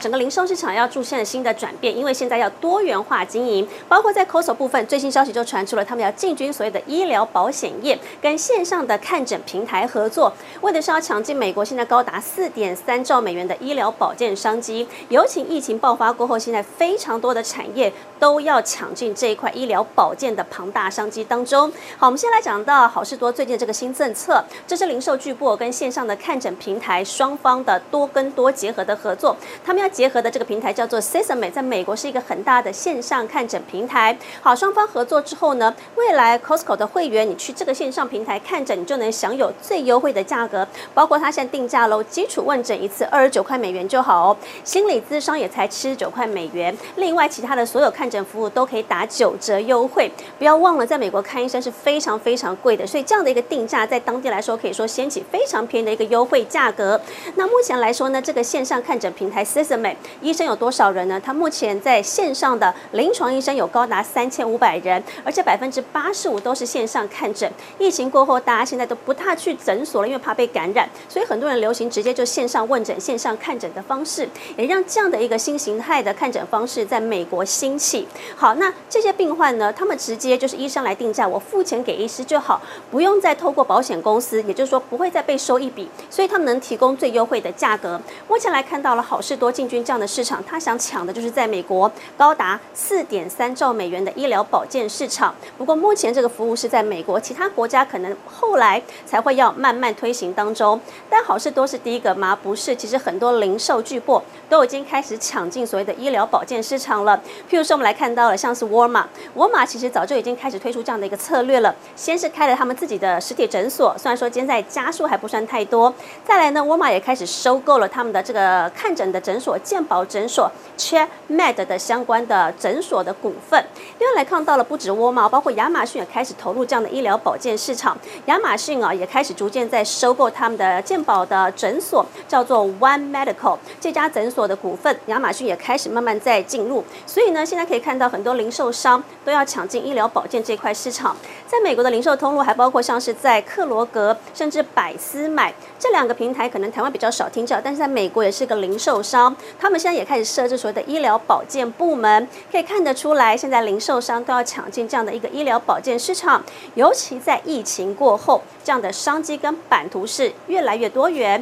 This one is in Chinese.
整个零售市场要出现新的转变，因为现在要多元化经营，包括在 Costco 部分，最新消息就传出了，他们要进军所谓的医疗保险业，跟线上的看诊平台合作，为的是要抢进美国现在高达四点三兆美元的医疗保健商机。尤其疫情爆发过后，现在非常多的产业都要抢进这一块医疗保健的庞大商机当中。好，我们先来讲到好事多最近这个新政策，这是零售巨擘跟线上的看诊平台双方的多跟多结合的合作，他们要。结合的这个平台叫做 Sesame，在美国是一个很大的线上看诊平台。好，双方合作之后呢，未来 Costco 的会员，你去这个线上平台看诊，你就能享有最优惠的价格，包括它现在定价喽，基础问诊一次二十九块美元就好哦，心理咨商也才七十九块美元。另外，其他的所有看诊服务都可以打九折优惠。不要忘了，在美国看医生是非常非常贵的，所以这样的一个定价，在当地来说可以说掀起非常便宜的一个优惠价格。那目前来说呢，这个线上看诊平台 Sesame。医生有多少人呢？他目前在线上的临床医生有高达三千五百人，而且百分之八十五都是线上看诊。疫情过后，大家现在都不太去诊所了，因为怕被感染，所以很多人流行直接就线上问诊、线上看诊的方式，也让这样的一个新形态的看诊方式在美国兴起。好，那这些病患呢，他们直接就是医生来定价，我付钱给医师就好，不用再透过保险公司，也就是说不会再被收一笔，所以他们能提供最优惠的价格。目前来看到了好事多进军这样的市场，他想抢的就是在美国高达四点三兆美元的医疗保健市场。不过目前这个服务是在美国，其他国家可能后来才会要慢慢推行当中。但好事多是第一个吗？不是，其实很多零售巨擘都已经开始抢进所谓的医疗保健市场了。譬如说，我们来看到了像是沃尔玛，沃尔玛其实早就已经开始推出这样的一个策略了。先是开了他们自己的实体诊所，虽然说现在家数还不算太多。再来呢，沃尔玛也开始收购了他们的这个看诊的诊所。健保诊所 CareMed 的相关的诊所的股份，另外来看到了不止沃尔玛，包括亚马逊也开始投入这样的医疗保健市场。亚马逊啊，也开始逐渐在收购他们的健保的诊所，叫做 One Medical 这家诊所的股份，亚马逊也开始慢慢在进入。所以呢，现在可以看到很多零售商都要抢进医疗保健这块市场。在美国的零售通路还包括像是在克罗格，甚至百思买这两个平台，可能台湾比较少听到，但是在美国也是个零售商。他们现在也开始设置所谓的医疗保健部门，可以看得出来，现在零售商都要抢进这样的一个医疗保健市场，尤其在疫情过后，这样的商机跟版图是越来越多元。